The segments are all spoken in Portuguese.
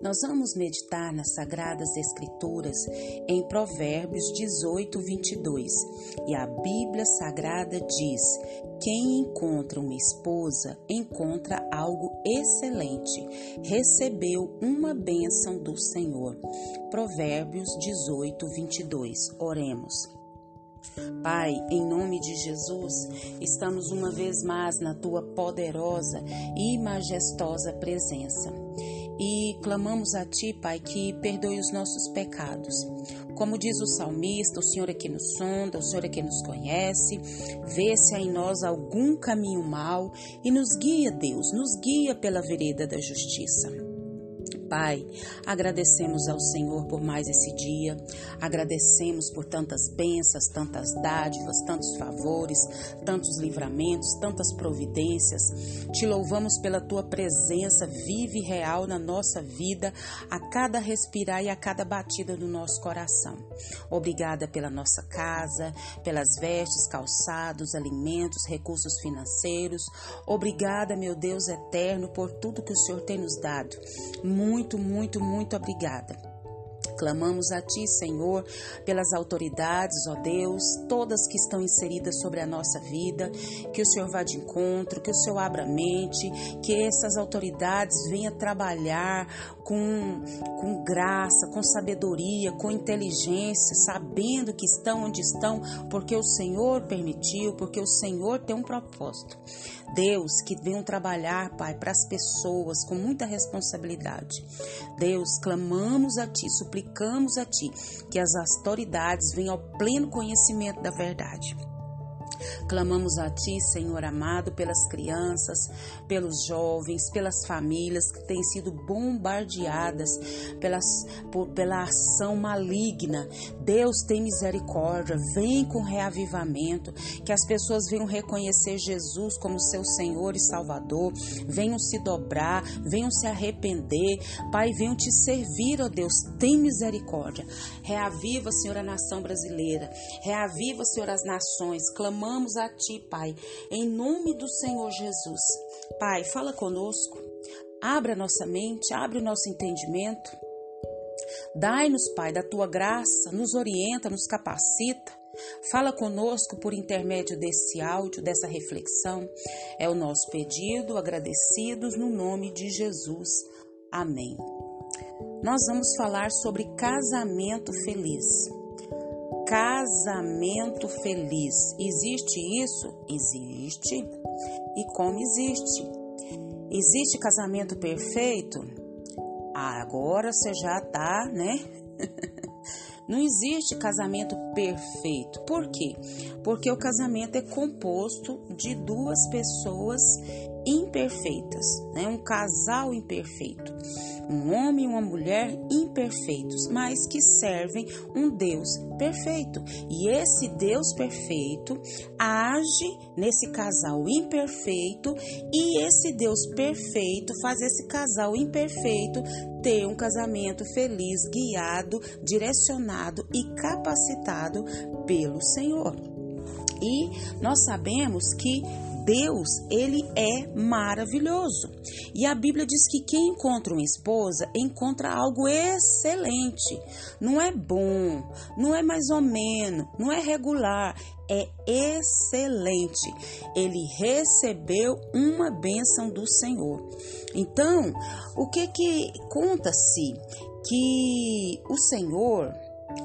Nós vamos meditar nas Sagradas Escrituras em Provérbios 18, 22. E a Bíblia Sagrada diz: Quem encontra uma esposa encontra algo excelente, recebeu uma bênção do Senhor. Provérbios 18, 22. Oremos. Pai, em nome de Jesus, estamos uma vez mais na tua poderosa e majestosa presença e clamamos a Ti, Pai, que perdoe os nossos pecados. Como diz o salmista, o Senhor é que nos sonda, o Senhor é que nos conhece, vê se há em nós algum caminho mau e nos guia, Deus, nos guia pela vereda da justiça. Pai, agradecemos ao Senhor por mais esse dia, agradecemos por tantas bênçãos, tantas dádivas, tantos favores, tantos livramentos, tantas providências. Te louvamos pela tua presença viva e real na nossa vida, a cada respirar e a cada batida do nosso coração. Obrigada pela nossa casa, pelas vestes, calçados, alimentos, recursos financeiros. Obrigada, meu Deus eterno, por tudo que o Senhor tem nos dado. Muito muito, muito, muito obrigada. Clamamos a Ti, Senhor, pelas autoridades, ó Deus, todas que estão inseridas sobre a nossa vida, que o Senhor vá de encontro, que o Senhor abra a mente, que essas autoridades venham trabalhar com, com graça, com sabedoria, com inteligência, sabendo que estão onde estão, porque o Senhor permitiu, porque o Senhor tem um propósito. Deus, que venham trabalhar, Pai, para as pessoas com muita responsabilidade. Deus, clamamos a Ti, suplicamos a Ti que as autoridades venham ao pleno conhecimento da verdade. Clamamos a Ti, Senhor amado, pelas crianças, pelos jovens, pelas famílias que têm sido bombardeadas pelas, por, pela ação maligna. Deus tem misericórdia, vem com reavivamento, que as pessoas venham reconhecer Jesus como seu Senhor e Salvador, venham se dobrar, venham se arrepender, Pai, venham te servir, ó Deus, tem misericórdia. Reaviva, Senhor, a nação brasileira, reaviva, Senhor, as nações, clamamos a Ti, Pai, em nome do Senhor Jesus. Pai, fala conosco, abra nossa mente, abre o nosso entendimento. Dai-nos, Pai, da tua graça, nos orienta, nos capacita. Fala conosco por intermédio desse áudio, dessa reflexão. É o nosso pedido, agradecidos no nome de Jesus. Amém. Nós vamos falar sobre casamento feliz. Casamento feliz. Existe isso? Existe. E como existe? Existe casamento perfeito? Ah, agora você já tá, né? Não existe casamento perfeito. Por quê? Porque o casamento é composto de duas pessoas imperfeitas, né? Um casal imperfeito um homem e uma mulher imperfeitos, mas que servem um Deus perfeito. E esse Deus perfeito age nesse casal imperfeito e esse Deus perfeito faz esse casal imperfeito ter um casamento feliz, guiado, direcionado e capacitado pelo Senhor. E nós sabemos que Deus, ele é maravilhoso. E a Bíblia diz que quem encontra uma esposa encontra algo excelente. Não é bom, não é mais ou menos, não é regular, é excelente. Ele recebeu uma bênção do Senhor. Então, o que que conta-se que o Senhor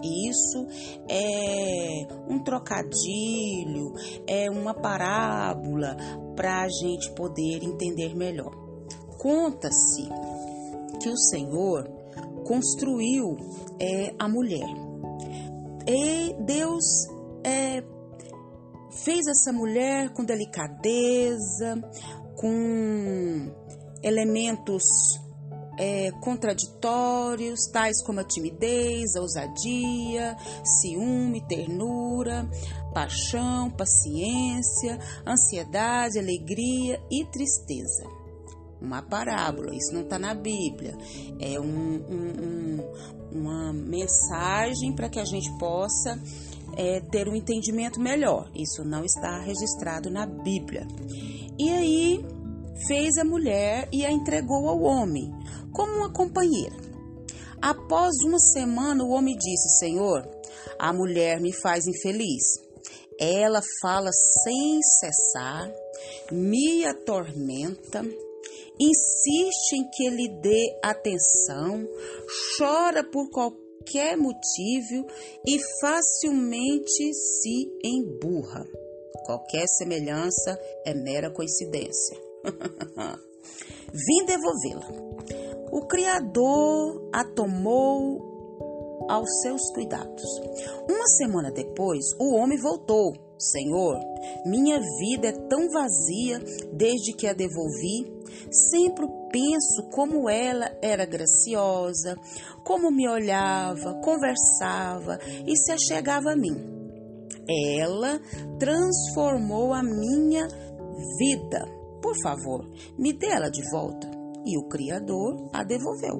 isso é um trocadilho, é uma parábola para a gente poder entender melhor. Conta-se que o Senhor construiu é, a mulher. E Deus é, fez essa mulher com delicadeza, com elementos é, contraditórios, tais como a timidez, a ousadia, ciúme, ternura, paixão, paciência, ansiedade, alegria e tristeza. uma parábola, isso não está na Bíblia. É um, um, um, uma mensagem para que a gente possa é, ter um entendimento melhor. Isso não está registrado na Bíblia. E aí fez a mulher e a entregou ao homem, como uma companheira. Após uma semana, o homem disse: Senhor, a mulher me faz infeliz. Ela fala sem cessar, me atormenta, insiste em que lhe dê atenção, chora por qualquer motivo e facilmente se emburra. Qualquer semelhança é mera coincidência. Vim devolvê-la. O Criador a tomou aos seus cuidados. Uma semana depois, o homem voltou. Senhor, minha vida é tão vazia desde que a devolvi. Sempre penso como ela era graciosa, como me olhava, conversava e se achegava a mim. Ela transformou a minha vida. Por favor, me dê ela de volta. E o Criador a devolveu.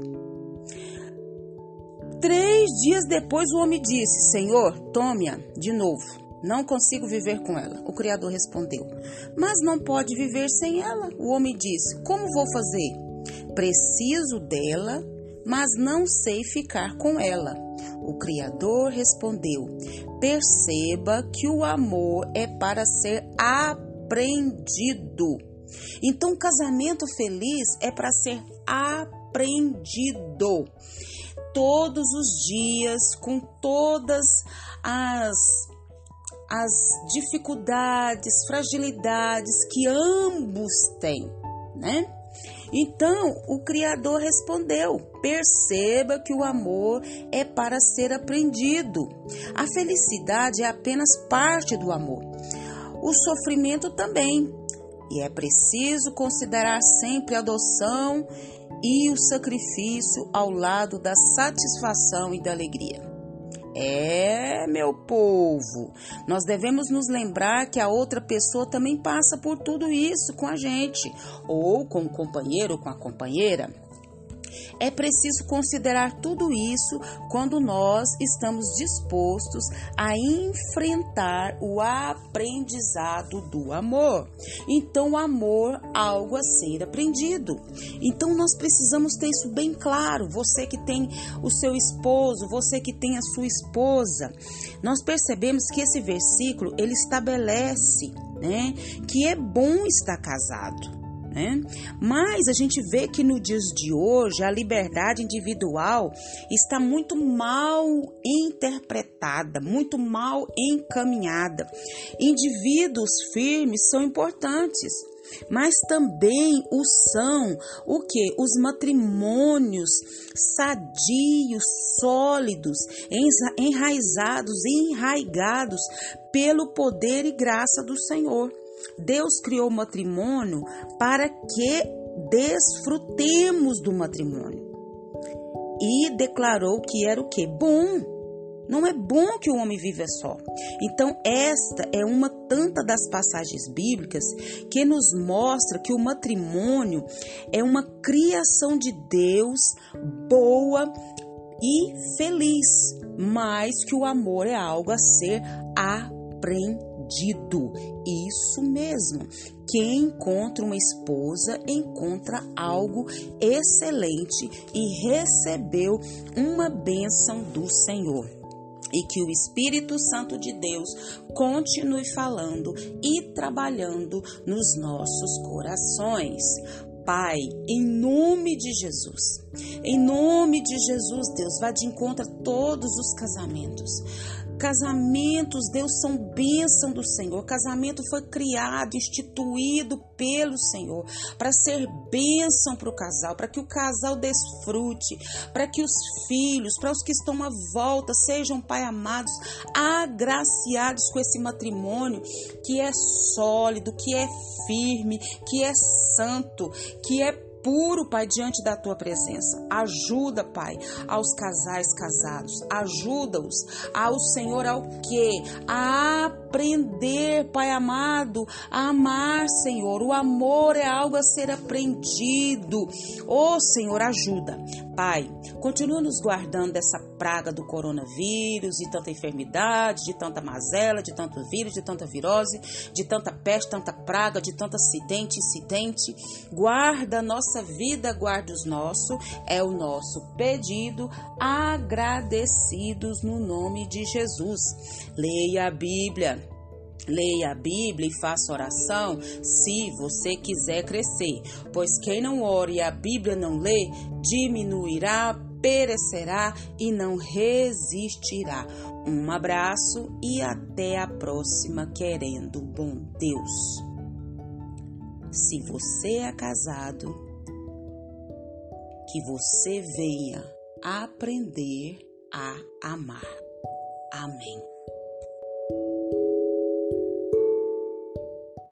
Três dias depois o homem disse: Senhor, tome-a de novo. Não consigo viver com ela. O Criador respondeu: Mas não pode viver sem ela. O homem disse: Como vou fazer? Preciso dela, mas não sei ficar com ela. O Criador respondeu: Perceba que o amor é para ser aprendido. Então, o casamento feliz é para ser aprendido todos os dias, com todas as as dificuldades, fragilidades que ambos têm, né? Então, o Criador respondeu: perceba que o amor é para ser aprendido. A felicidade é apenas parte do amor. O sofrimento também. E é preciso considerar sempre a adoção e o sacrifício ao lado da satisfação e da alegria. É, meu povo, nós devemos nos lembrar que a outra pessoa também passa por tudo isso com a gente, ou com o companheiro ou com a companheira. É preciso considerar tudo isso quando nós estamos dispostos a enfrentar o aprendizado do amor. Então, o amor, algo a ser aprendido. Então, nós precisamos ter isso bem claro. Você que tem o seu esposo, você que tem a sua esposa, nós percebemos que esse versículo ele estabelece, né, que é bom estar casado né? Mas a gente vê que no dias de hoje a liberdade individual está muito mal interpretada, muito mal encaminhada. Indivíduos firmes são importantes, mas também o são o que os matrimônios sadios, sólidos, enraizados enraigados pelo poder e graça do Senhor. Deus criou o matrimônio para que desfrutemos do matrimônio. E declarou que era o que? Bom. Não é bom que o homem viva só. Então, esta é uma tanta das passagens bíblicas que nos mostra que o matrimônio é uma criação de Deus boa e feliz, mas que o amor é algo a ser aprendido perdido. Isso mesmo. Quem encontra uma esposa encontra algo excelente e recebeu uma bênção do Senhor e que o Espírito Santo de Deus continue falando e trabalhando nos nossos corações. Pai, em nome de Jesus, em nome de Jesus, Deus, vá de encontro a todos os casamentos. Casamentos, Deus, são bênção do Senhor. Casamento foi criado, instituído pelo Senhor para ser bênção para o casal, para que o casal desfrute, para que os filhos, para os que estão à volta, sejam, Pai amados, agraciados com esse matrimônio que é sólido, que é firme, que é santo, que é puro, Pai, diante da tua presença. Ajuda, Pai, aos casais casados. Ajuda-os ao Senhor ao que? A aprender, Pai amado, a amar, Senhor. O amor é algo a ser aprendido. Oh, Senhor, ajuda. Pai, continua nos guardando dessa praga do coronavírus, de tanta enfermidade, de tanta mazela, de tanto vírus, de tanta virose, de tanta peste, tanta praga, de tanto acidente, incidente. Guarda a nossa vida, guarda os nossos. É o nosso pedido, agradecidos no nome de Jesus. Leia a Bíblia. Leia a Bíblia e faça oração se você quiser crescer, pois quem não ore e a Bíblia não lê, diminuirá, perecerá e não resistirá. Um abraço e até a próxima, querendo bom Deus. Se você é casado, que você venha aprender a amar. Amém.